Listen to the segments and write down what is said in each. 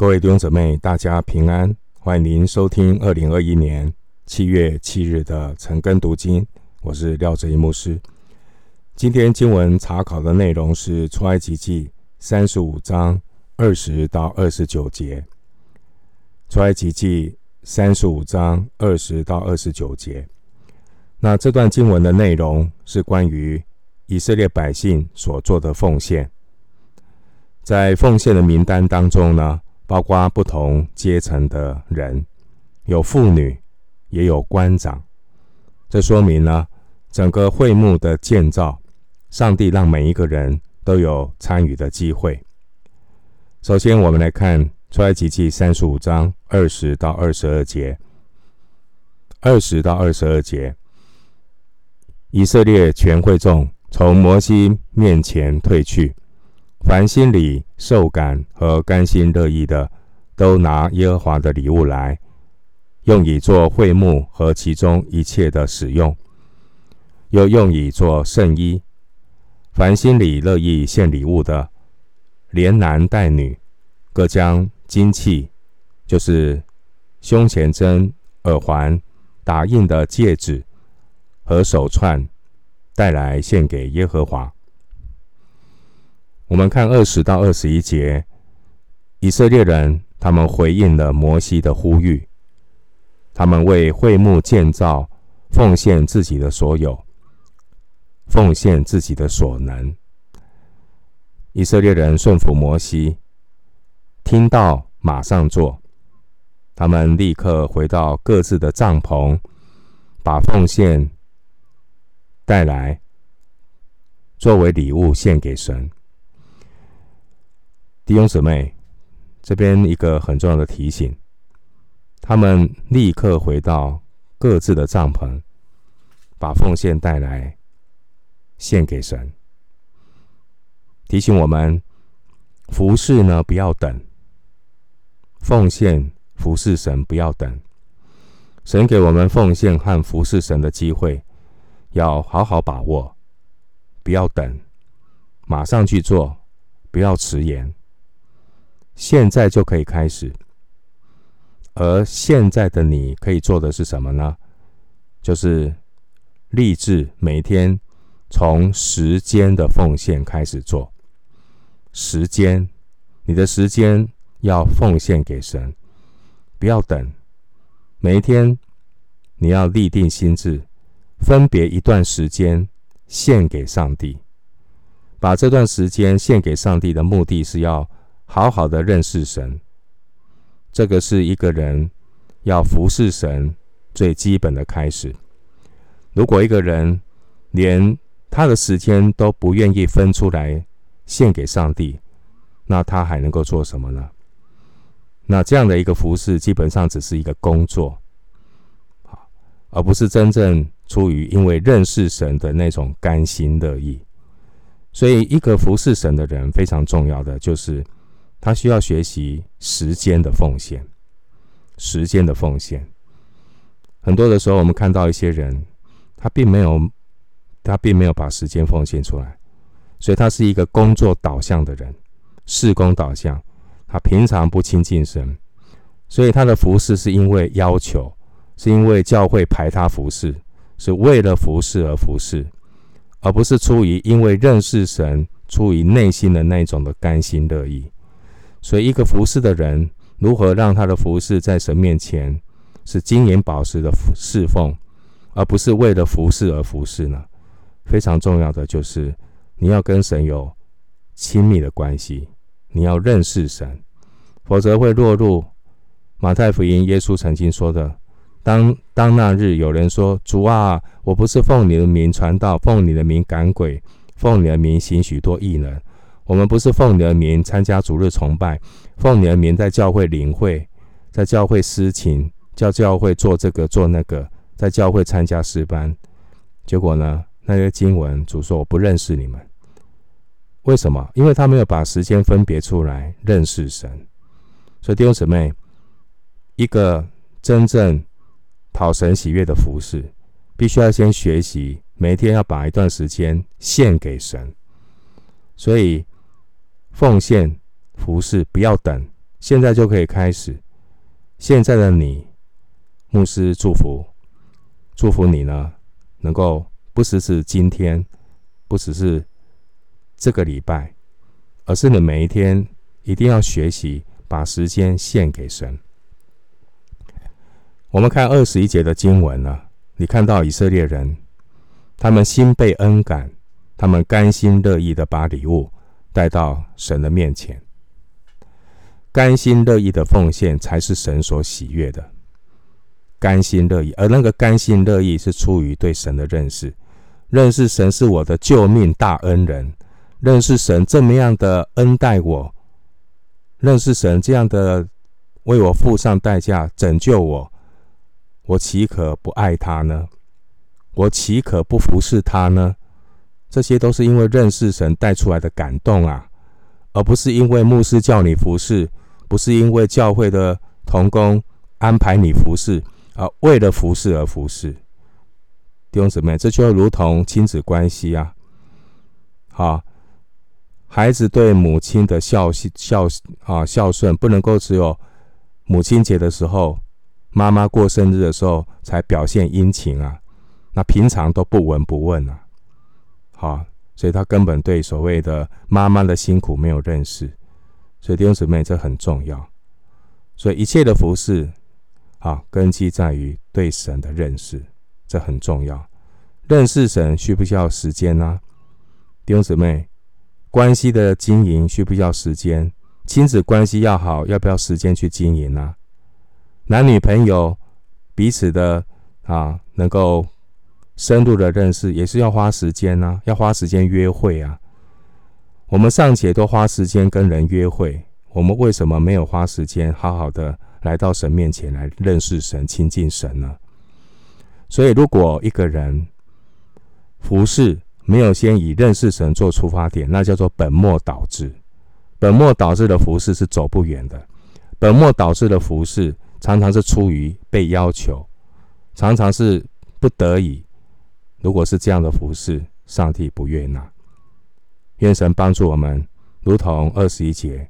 各位弟兄姊妹，大家平安！欢迎您收听二零二一年七月七日的晨更读经，我是廖哲一牧师。今天经文查考的内容是出埃及记三十五章二十到二十九节。出埃及记三十五章二十到二十九节。那这段经文的内容是关于以色列百姓所做的奉献。在奉献的名单当中呢，包括不同阶层的人，有妇女，也有官长。这说明呢，整个会幕的建造，上帝让每一个人都有参与的机会。首先，我们来看出埃及记三十五章二十到二十二节。二十到二十二节，以色列全会众从摩西面前退去。凡心里受感和甘心乐意的，都拿耶和华的礼物来，用以做会幕和其中一切的使用，又用以做圣衣。凡心里乐意献礼物的，连男带女，各将金器，就是胸前针、耳环、打印的戒指和手串，带来献给耶和华。我们看二十到二十一节，以色列人他们回应了摩西的呼吁，他们为会幕建造奉献自己的所有，奉献自己的所能。以色列人顺服摩西，听到马上做，他们立刻回到各自的帐篷，把奉献带来，作为礼物献给神。弟兄姊妹，这边一个很重要的提醒：他们立刻回到各自的帐篷，把奉献带来献给神。提醒我们，服侍呢，不要等；奉献服侍神，不要等。神给我们奉献和服侍神的机会，要好好把握，不要等，马上去做，不要迟延。现在就可以开始，而现在的你可以做的是什么呢？就是立志每天从时间的奉献开始做。时间，你的时间要奉献给神，不要等。每一天你要立定心智，分别一段时间献给上帝。把这段时间献给上帝的目的是要。好好的认识神，这个是一个人要服侍神最基本的开始。如果一个人连他的时间都不愿意分出来献给上帝，那他还能够做什么呢？那这样的一个服侍，基本上只是一个工作，而不是真正出于因为认识神的那种甘心乐意。所以，一个服侍神的人非常重要的就是。他需要学习时间的奉献，时间的奉献。很多的时候，我们看到一些人，他并没有，他并没有把时间奉献出来，所以他是一个工作导向的人，事工导向。他平常不亲近神，所以他的服侍是因为要求，是因为教会排他服侍，是为了服侍而服侍，而不是出于因为认识神，出于内心的那种的甘心乐意。所以，一个服侍的人如何让他的服侍在神面前是金银宝石的侍奉，而不是为了服侍而服侍呢？非常重要的就是你要跟神有亲密的关系，你要认识神，否则会落入马太福音耶稣曾经说的：当当那日有人说：“主啊，我不是奉你的名传道，奉你的名赶鬼，奉你的名行许多异能。”我们不是奉你的名参加主日崇拜，奉你的名在教会领会，在教会施情，叫教会做这个做那个，在教会参加诗班。结果呢，那些经文主说我不认识你们。为什么？因为他没有把时间分别出来认识神。所以弟兄姊妹，一个真正讨神喜悦的服侍，必须要先学习每天要把一段时间献给神。所以。奉献服侍，不要等，现在就可以开始。现在的你，牧师祝福，祝福你呢，能够不只是今天，不只是这个礼拜，而是你每一天一定要学习把时间献给神。我们看二十一节的经文呢，你看到以色列人，他们心被恩感，他们甘心乐意的把礼物带到神的面前，甘心乐意的奉献才是神所喜悦的。甘心乐意，而那个甘心乐意是出于对神的认识，认识神是我的救命大恩人，认识神这么样的恩待我，认识神这样的为我付上代价拯救我。我岂可不爱他呢？我岂可不服侍他呢？这些都是因为认识神带出来的感动啊，而不是因为牧师叫你服侍，不是因为教会的同工安排你服侍，而为了服侍而服侍。弟兄姊妹，这就如同亲子关系啊。好，孩子对母亲的孝孝啊孝顺，不能够只有母亲节的时候。妈妈过生日的时候才表现殷勤啊，那平常都不闻不问啊，好，所以他根本对所谓的妈妈的辛苦没有认识，所以弟兄姊妹，这很重要，所以一切的服事，啊，根基在于对神的认识，这很重要。认识神需不需要时间呢？啊？弟兄姊妹，关系的经营需不需要时间？亲子关系要好，要不要时间去经营呢？男女朋友彼此的啊，能够深入的认识，也是要花时间、啊，要花时间约会啊。我们尚且都花时间跟人约会，我们为什么没有花时间好好的来到神面前来认识神、亲近神呢？所以，如果一个人服侍没有先以认识神做出发点，那叫做本末倒置。本末倒置的服侍是走不远的。本末倒置的服侍。常常是出于被要求，常常是不得已。如果是这样的服饰，上帝不悦纳。愿神帮助我们，如同二十一节，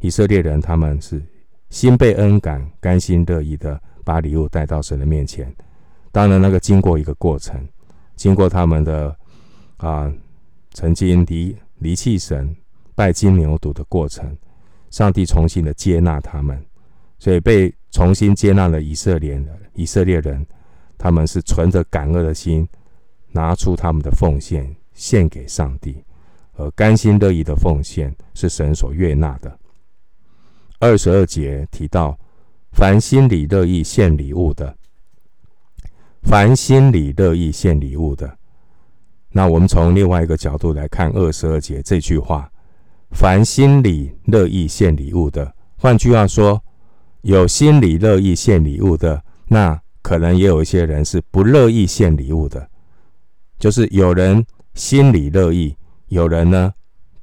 以色列人他们是心被恩感，甘心乐意的把礼物带到神的面前。当然，那个经过一个过程，经过他们的啊，曾经离离弃神、拜金牛犊的过程，上帝重新的接纳他们，所以被。重新接纳了以色列人，以色列人，他们是存着感恩的心，拿出他们的奉献献给上帝，而甘心乐意的奉献是神所悦纳的。二十二节提到，凡心里乐意献礼物的，凡心里乐意献礼物的，那我们从另外一个角度来看二十二节这句话，凡心里乐意献礼物的，换句话说。有心里乐意献礼物的，那可能也有一些人是不乐意献礼物的。就是有人心里乐意，有人呢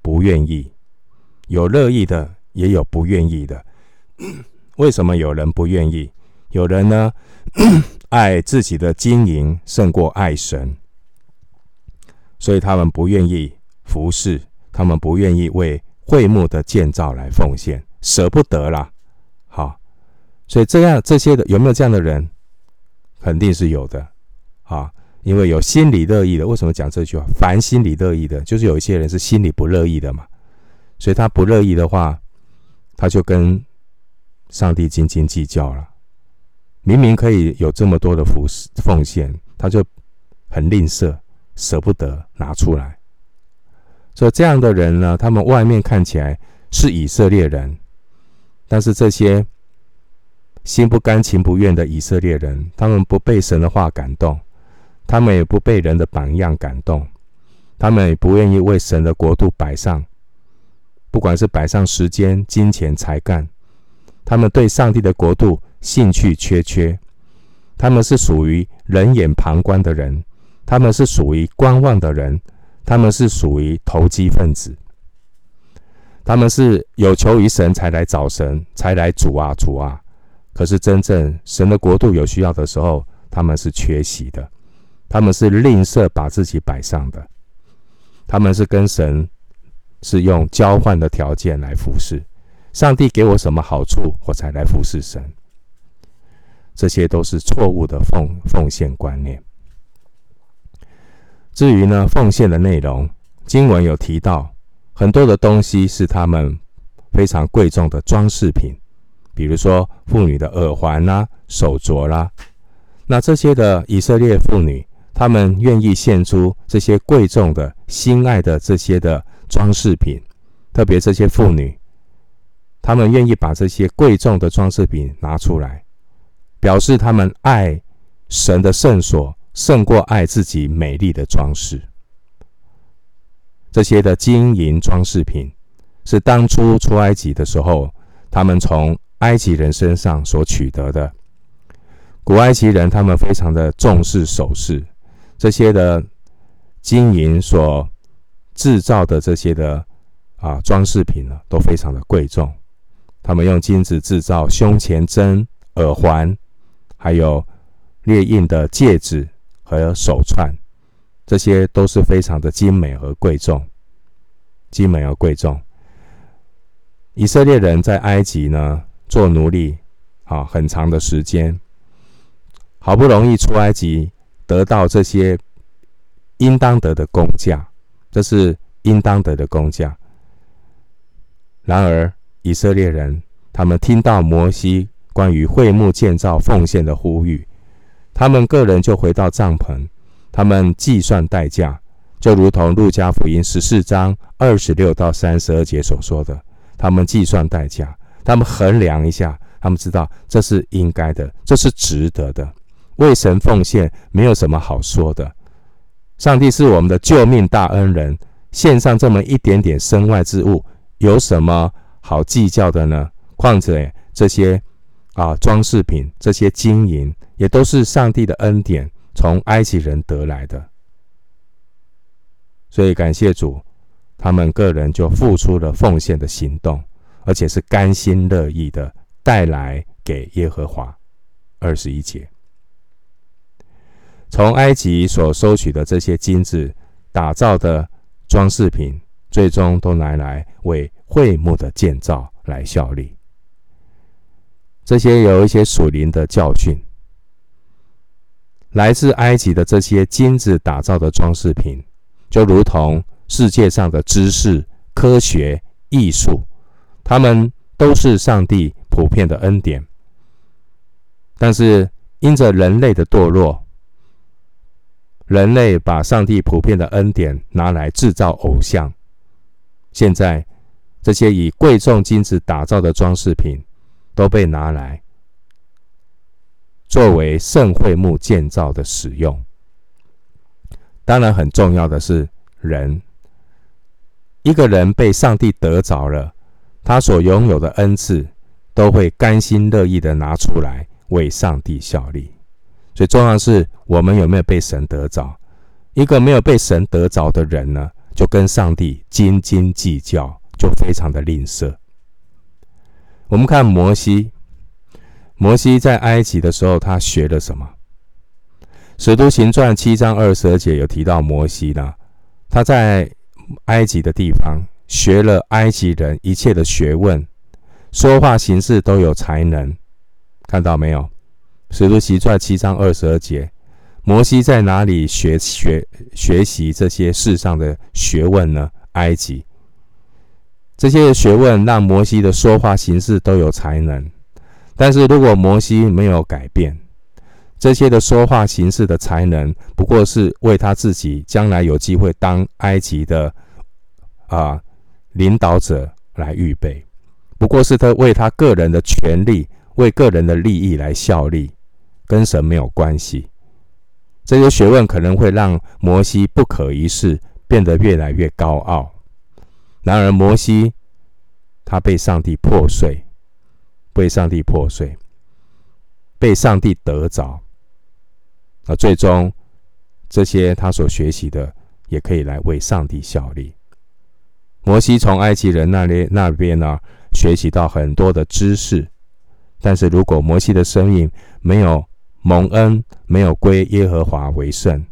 不愿意。有乐意的，也有不愿意的。为什么有人不愿意？有人呢 爱自己的经营胜过爱神，所以他们不愿意服侍，他们不愿意为会幕的建造来奉献，舍不得啦。好。所以这样这些的有没有这样的人？肯定是有的，啊，因为有心里乐意的。为什么讲这句话？凡心里乐意的，就是有一些人是心里不乐意的嘛。所以他不乐意的话，他就跟上帝斤斤计较了。明明可以有这么多的服奉献，他就很吝啬，舍不得拿出来。所以这样的人呢，他们外面看起来是以色列人，但是这些。心不甘情不愿的以色列人，他们不被神的话感动，他们也不被人的榜样感动，他们也不愿意为神的国度摆上，不管是摆上时间、金钱、才干，他们对上帝的国度兴趣缺缺，他们是属于冷眼旁观的人，他们是属于观望的人，他们是属于投机分子，他们是有求于神才来找神，才来主啊主啊。可是，真正神的国度有需要的时候，他们是缺席的，他们是吝啬把自己摆上的，他们是跟神是用交换的条件来服侍，上帝给我什么好处，我才来服侍神。这些都是错误的奉奉献观念。至于呢，奉献的内容，经文有提到很多的东西是他们非常贵重的装饰品，比如说妇女的耳环啦、手镯啦。那这些的以色列妇女，他们愿意献出这些贵重的、心爱的这些的装饰品，特别这些妇女，他们愿意把这些贵重的装饰品拿出来，表示他们爱神的圣所。胜过爱自己美丽的装饰。这些的金银装饰品，是当初出埃及的时候，他们从埃及人身上所取得的。古埃及人他们非常的重视首饰，这些的金银所制造的这些的啊装饰品呢，都非常的贵重。他们用金子制造胸前针、耳环，还有列印的戒指。和手串，这些都是非常的精美和贵重，精美而贵重。以色列人在埃及呢做奴隶，啊，很长的时间，好不容易出埃及，得到这些应当得的工价，这是应当得的工价。然而，以色列人他们听到摩西关于会幕建造奉献的呼吁。他们个人就回到帐篷，他们计算代价，就如同路加福音十四章二十六到三十二节所说的。他们计算代价，他们衡量一下，他们知道这是应该的，这是值得的。为神奉献没有什么好说的。上帝是我们的救命大恩人，献上这么一点点身外之物，有什么好计较的呢？况且这些啊装饰品，这些金银。也都是上帝的恩典，从埃及人得来的，所以感谢主，他们个人就付出了奉献的行动，而且是甘心乐意的带来给耶和华。二十一节，从埃及所收取的这些金子打造的装饰品，最终都拿来为会幕的建造来效力。这些有一些属灵的教训。来自埃及的这些金子打造的装饰品，就如同世界上的知识、科学、艺术，它们都是上帝普遍的恩典。但是因着人类的堕落，人类把上帝普遍的恩典拿来制造偶像。现在这些以贵重金子打造的装饰品，都被拿来。作为圣会幕建造的使用，当然很重要的是人。一个人被上帝得着了，他所拥有的恩赐都会甘心乐意的拿出来为上帝效力。所以重要是我们有没有被神得着。一个没有被神得着的人呢，就跟上帝斤斤计较，就非常的吝啬。我们看摩西。摩西在埃及的时候，他学了什么？使徒行传七章二十二节有提到摩西呢，他在埃及的地方学了埃及人一切的学问，说话行事都有才能。看到没有？使徒行传七章二十二节，摩西在哪里学学学习这些世上的学问呢？埃及。这些学问让摩西的说话形式都有才能。但是如果摩西没有改变这些的说话形式的才能，不过是为他自己将来有机会当埃及的啊领导者来预备，不过是他为他个人的权利、为个人的利益来效力，跟神没有关系。这些学问可能会让摩西不可一世，变得越来越高傲。然而摩西他被上帝破碎。被上帝破碎，被上帝得着，那最终这些他所学习的，也可以来为上帝效力。摩西从埃及人那里那边呢，学习到很多的知识，但是如果摩西的生命没有蒙恩，没有归耶和华为圣，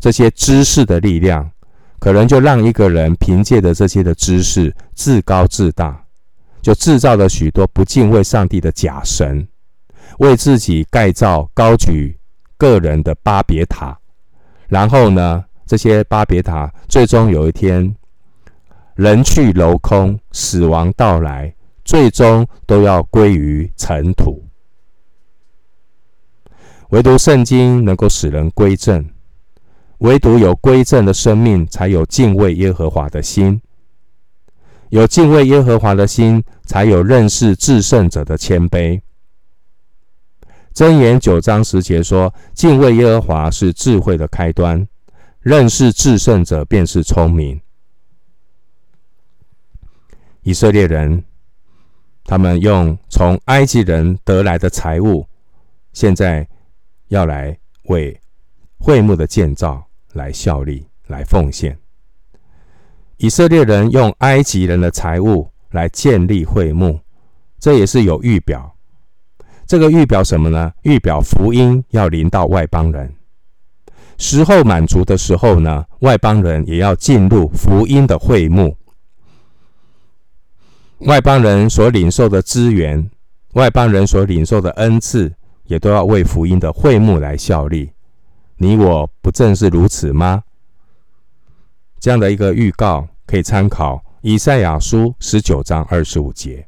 这些知识的力量，可能就让一个人凭借着这些的知识自高自大。就制造了许多不敬畏上帝的假神，为自己盖造高举个人的巴别塔。然后呢，这些巴别塔最终有一天人去楼空，死亡到来，最终都要归于尘土。唯独圣经能够使人归正，唯独有归正的生命，才有敬畏耶和华的心。有敬畏耶和华的心，才有认识至圣者的谦卑。箴言九章十节说：“敬畏耶和华是智慧的开端，认识至圣者便是聪明。”以色列人，他们用从埃及人得来的财物，现在要来为会幕的建造来效力、来奉献。以色列人用埃及人的财物来建立会幕，这也是有预表。这个预表什么呢？预表福音要临到外邦人，时候满足的时候呢，外邦人也要进入福音的会幕。外邦人所领受的资源，外邦人所领受的恩赐，也都要为福音的会幕来效力。你我不正是如此吗？这样的一个预告可以参考以赛亚书十九章二十五节。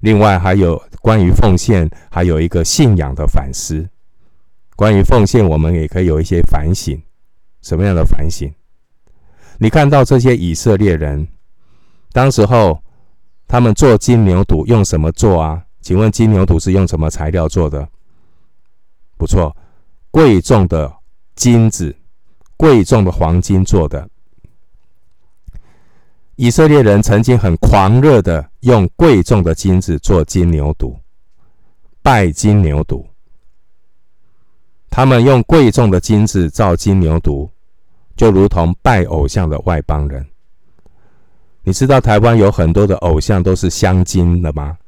另外还有关于奉献，还有一个信仰的反思。关于奉献，我们也可以有一些反省。什么样的反省？你看到这些以色列人，当时候他们做金牛犊用什么做啊？请问金牛犊是用什么材料做的？不错，贵重的金子。贵重的黄金做的，以色列人曾经很狂热的用贵重的金子做金牛犊，拜金牛犊。他们用贵重的金子造金牛犊，就如同拜偶像的外邦人。你知道台湾有很多的偶像都是镶金的吗？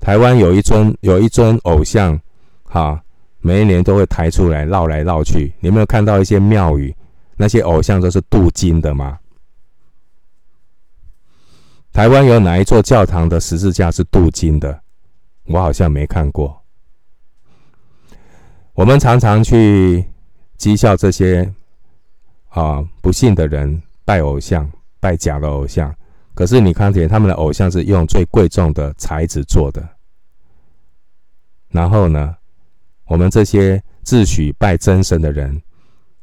台湾有一尊有一尊偶像，哈。每一年都会抬出来绕来绕去，你有没有看到一些庙宇那些偶像都是镀金的吗？台湾有哪一座教堂的十字架是镀金的？我好像没看过。我们常常去讥笑这些啊不信的人拜偶像、拜假的偶像，可是你看见他们的偶像是用最贵重的材质做的，然后呢？我们这些自诩拜真神的人，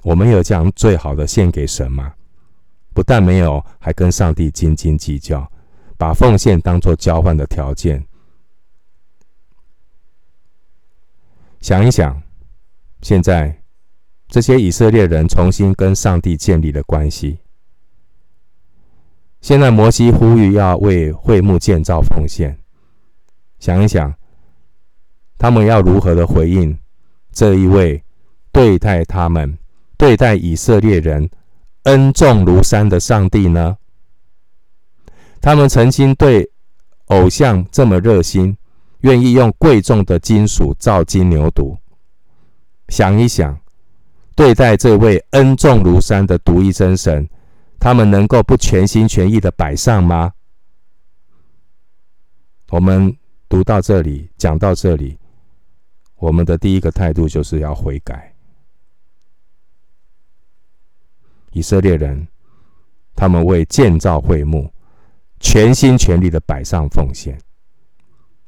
我们有将最好的献给神吗？不但没有，还跟上帝斤斤计较，把奉献当作交换的条件。想一想，现在这些以色列人重新跟上帝建立了关系。现在摩西呼吁要为会幕建造奉献，想一想。他们要如何的回应这一位对待他们、对待以色列人恩重如山的上帝呢？他们曾经对偶像这么热心，愿意用贵重的金属造金牛犊。想一想，对待这位恩重如山的独一真神，他们能够不全心全意的摆上吗？我们读到这里，讲到这里。我们的第一个态度就是要悔改。以色列人，他们为建造会幕，全心全力的摆上奉献。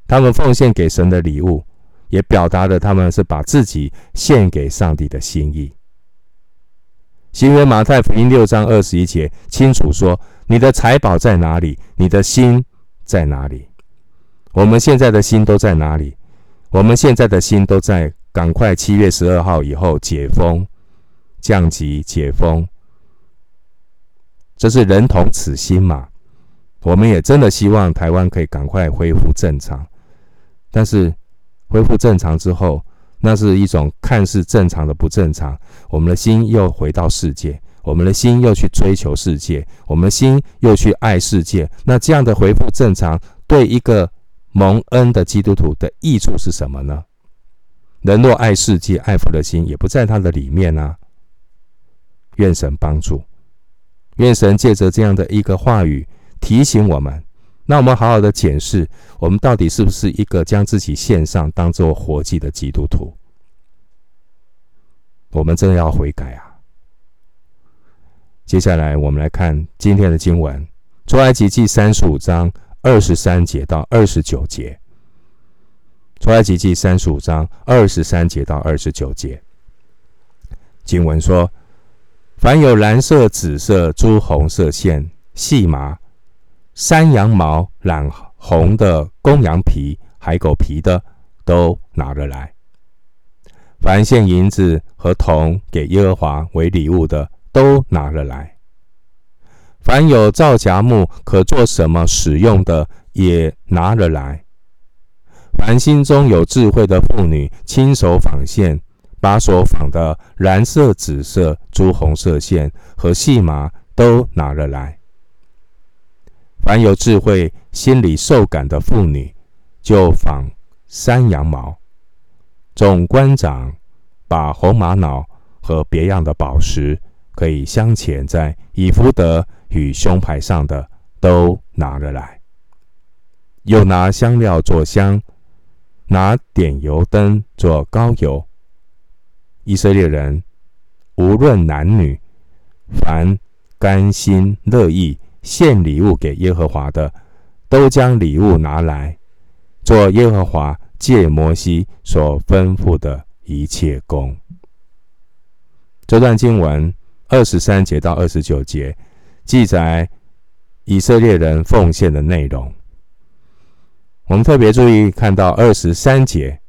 他们奉献给神的礼物，也表达了他们是把自己献给上帝的心意。新约马太福音六章二十一节清楚说：“你的财宝在哪里？你的心在哪里？”我们现在的心都在哪里？我们现在的心都在赶快七月十二号以后解封、降级、解封，这是人同此心嘛？我们也真的希望台湾可以赶快恢复正常，但是恢复正常之后，那是一种看似正常的不正常。我们的心又回到世界，我们的心又去追求世界，我们的心又去爱世界。那这样的回复正常，对一个蒙恩的基督徒的益处是什么呢？人若爱世界，爱父的心也不在他的里面啊。愿神帮助，愿神借着这样的一个话语，提醒我们。那我们好好的检视，我们到底是不是一个将自己献上当做活祭的基督徒？我们真的要悔改啊！接下来我们来看今天的经文，《出埃及记》三十五章二十三节到二十九节，《出埃及记》三十五章二十三节到二十九节，经文说：“凡有蓝色、紫色、朱红色线、细麻。”山羊毛染红的公羊皮、海狗皮的，都拿了来；凡献银子和铜给耶和华为礼物的，都拿了来；凡有皂荚木可做什么使用的，也拿了来；凡心中有智慧的妇女亲手纺线，把所纺的蓝色、紫色、朱红色线和细麻都拿了来。凡有智慧、心里受感的妇女，就纺山羊毛。总官长把红玛瑙和别样的宝石，可以镶嵌在以弗得与胸牌上的，都拿了来。又拿香料做香，拿点油灯做膏油。以色列人无论男女，凡甘心乐意。献礼物给耶和华的，都将礼物拿来，做耶和华借摩西所吩咐的一切工。这段经文二十三节到二十九节记载以色列人奉献的内容。我们特别注意看到二十三节，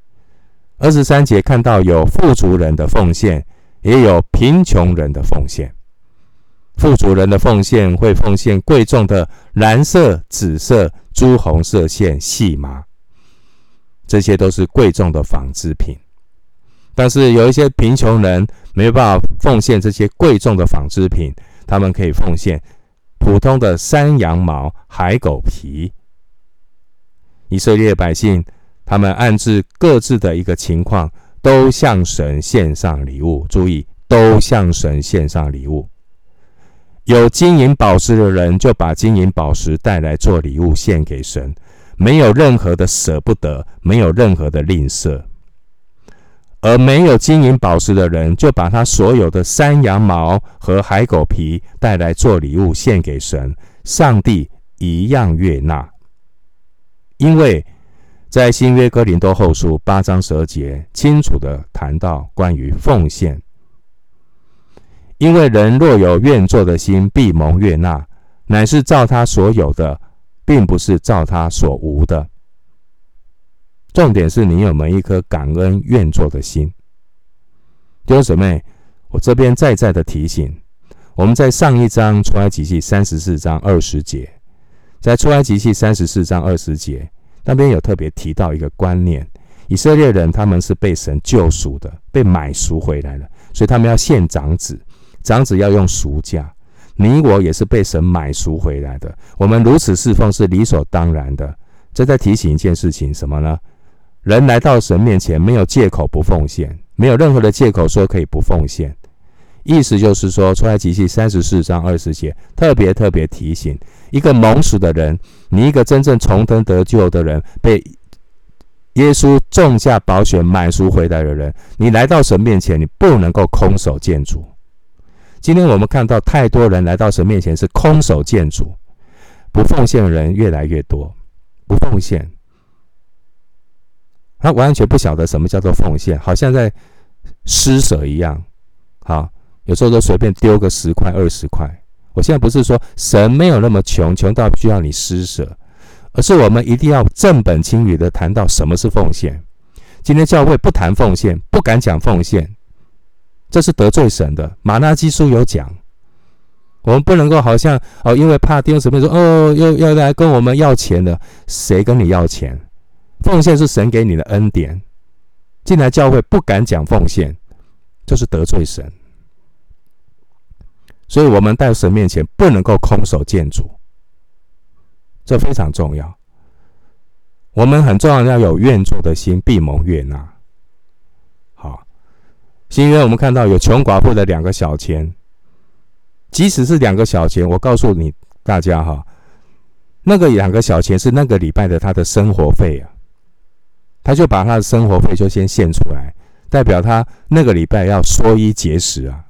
二十三节看到有富足人的奉献，也有贫穷人的奉献。富足人的奉献会奉献贵重的蓝色、紫色、朱红色线细麻，这些都是贵重的纺织品。但是有一些贫穷人没有办法奉献这些贵重的纺织品，他们可以奉献普通的山羊毛、海狗皮。以色列百姓他们按自各自的一个情况，都向神献上礼物。注意，都向神献上礼物。有金银宝石的人，就把金银宝石带来做礼物献给神，没有任何的舍不得，没有任何的吝啬；而没有金银宝石的人，就把他所有的山羊毛和海狗皮带来做礼物献给神，上帝一样悦纳。因为在新约哥林多后书八章十二节，清楚地谈到关于奉献。因为人若有愿做的心，必蒙悦纳，乃是照他所有的，并不是照他所无的。重点是你有没有一颗感恩愿做的心。弟兄姊妹，我这边再再的提醒，我们在上一章出埃及记三十四章二十节，在出埃及记三十四章二十节那边有特别提到一个观念：以色列人他们是被神救赎的，被买赎回来的，所以他们要献长子。长子要用赎价，你我也是被神买赎回来的。我们如此侍奉是理所当然的。这在提醒一件事情，什么呢？人来到神面前，没有借口不奉献，没有任何的借口说可以不奉献。意思就是说，出埃及记三十四章二十节，特别特别提醒一个蒙赎的人，你一个真正重生得救的人，被耶稣重价宝血买赎回来的人，你来到神面前，你不能够空手见主。今天我们看到太多人来到神面前是空手见主，不奉献的人越来越多。不奉献，他完全不晓得什么叫做奉献，好像在施舍一样。好，有时候都随便丢个十块、二十块。我现在不是说神没有那么穷，穷到需要你施舍，而是我们一定要正本清源的谈到什么是奉献。今天教会不谈奉献，不敢讲奉献。这是得罪神的。马拉基书有讲，我们不能够好像哦，因为怕弟兄姊妹说哦，要要来跟我们要钱的，谁跟你要钱？奉献是神给你的恩典。进来教会不敢讲奉献，就是得罪神。所以，我们在神面前不能够空手见主，这非常重要。我们很重要，要有愿做的心，必蒙悦纳。新约我们看到有穷寡妇的两个小钱，即使是两个小钱，我告诉你大家哈，那个两个小钱是那个礼拜的他的生活费啊，他就把他的生活费就先献出来，代表他那个礼拜要缩衣节食啊。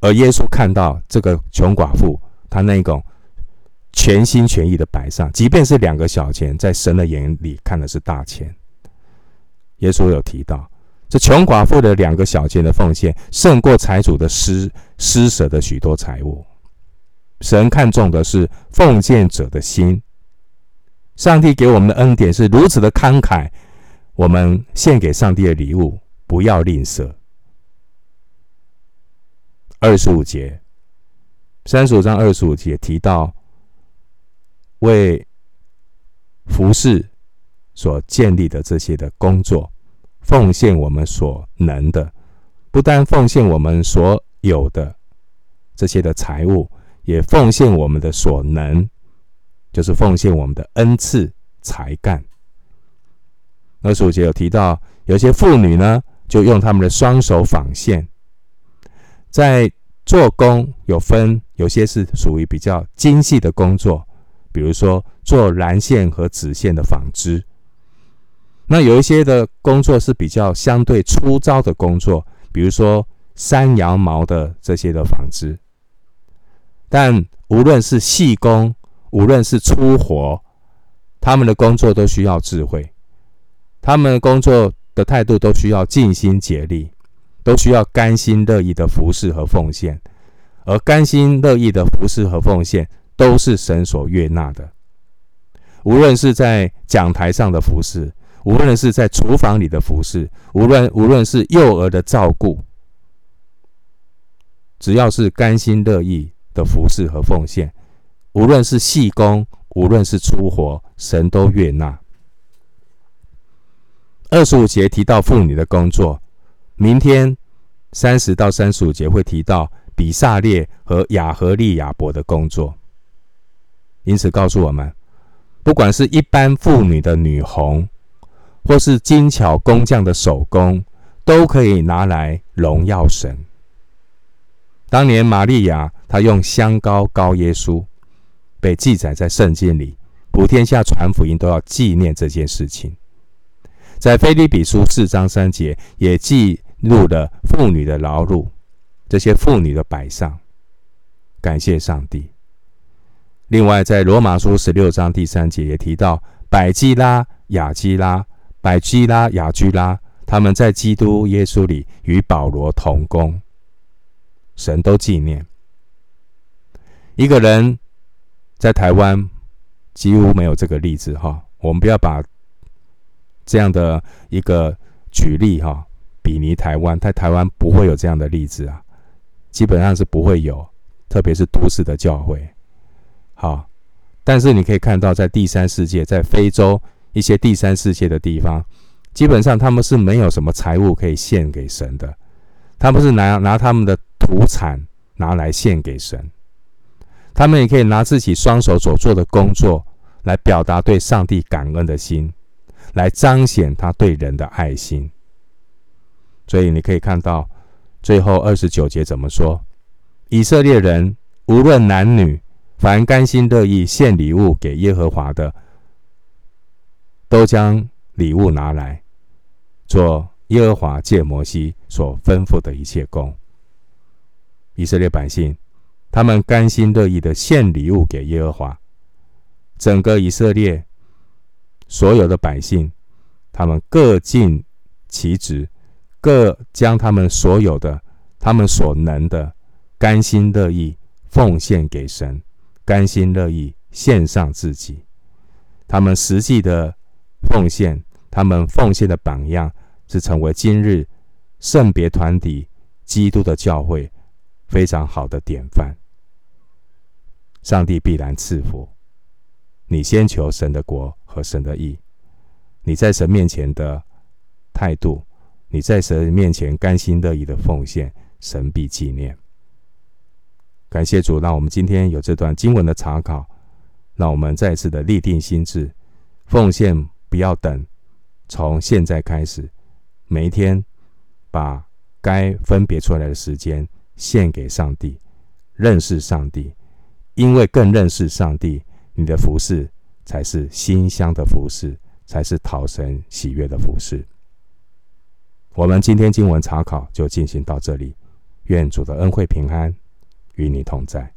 而耶稣看到这个穷寡妇，他那种全心全意的摆上，即便是两个小钱，在神的眼里看的是大钱。耶稣有提到，这穷寡妇的两个小钱的奉献，胜过财主的施施舍的许多财物。神看重的是奉献者的心。上帝给我们的恩典是如此的慷慨，我们献给上帝的礼物不要吝啬。二十五节，三十五章二十五节提到，为服饰所建立的这些的工作，奉献我们所能的，不但奉献我们所有的这些的财物，也奉献我们的所能，就是奉献我们的恩赐才干。二十五节有提到，有些妇女呢，就用他们的双手纺线。在做工有分，有些是属于比较精细的工作，比如说做蓝线和紫线的纺织。那有一些的工作是比较相对粗糙的工作，比如说山羊毛的这些的纺织。但无论是细工，无论是粗活，他们的工作都需要智慧，他们的工作的态度都需要尽心竭力。都需要甘心乐意的服侍和奉献，而甘心乐意的服侍和奉献都是神所悦纳的。无论是在讲台上的服侍，无论是在厨房里的服侍，无论无论是幼儿的照顾，只要是甘心乐意的服侍和奉献，无论是细工，无论是粗活，神都悦纳。二十五节提到妇女的工作。明天三十到三十五节会提到比萨列和亚和利亚伯的工作，因此告诉我们，不管是一般妇女的女红，或是精巧工匠的手工，都可以拿来荣耀神。当年玛利亚她用香膏膏耶稣，被记载在圣经里，普天下传福音都要纪念这件事情。在腓立比书四章三节也记。录了妇女的劳碌，这些妇女的摆上，感谢上帝。另外，在罗马书十六章第三节也提到，百基拉、亚基拉、百基拉、雅居拉，他们在基督耶稣里与保罗同工，神都纪念。一个人在台湾几乎没有这个例子哈，我们不要把这样的一个举例哈。比拟台湾，在台湾不会有这样的例子啊，基本上是不会有，特别是都市的教会。好，但是你可以看到，在第三世界，在非洲一些第三世界的地方，基本上他们是没有什么财物可以献给神的，他们是拿拿他们的土产拿来献给神，他们也可以拿自己双手所做的工作来表达对上帝感恩的心，来彰显他对人的爱心。所以你可以看到，最后二十九节怎么说？以色列人无论男女，凡甘心乐意献礼物给耶和华的，都将礼物拿来做耶和华借摩西所吩咐的一切工。以色列百姓，他们甘心乐意的献礼物给耶和华，整个以色列所有的百姓，他们各尽其职。各将他们所有的、他们所能的，甘心乐意奉献给神，甘心乐意献上自己。他们实际的奉献，他们奉献的榜样，是成为今日圣别团体基督的教会非常好的典范。上帝必然赐福。你先求神的国和神的义，你在神面前的态度。你在神面前甘心乐意的奉献，神必纪念。感谢主，让我们今天有这段经文的查考，让我们再次的立定心志，奉献不要等，从现在开始，每一天把该分别出来的时间献给上帝，认识上帝，因为更认识上帝，你的服饰才是馨香的服饰，才是讨神喜悦的服饰。我们今天经文查考就进行到这里，愿主的恩惠平安与你同在。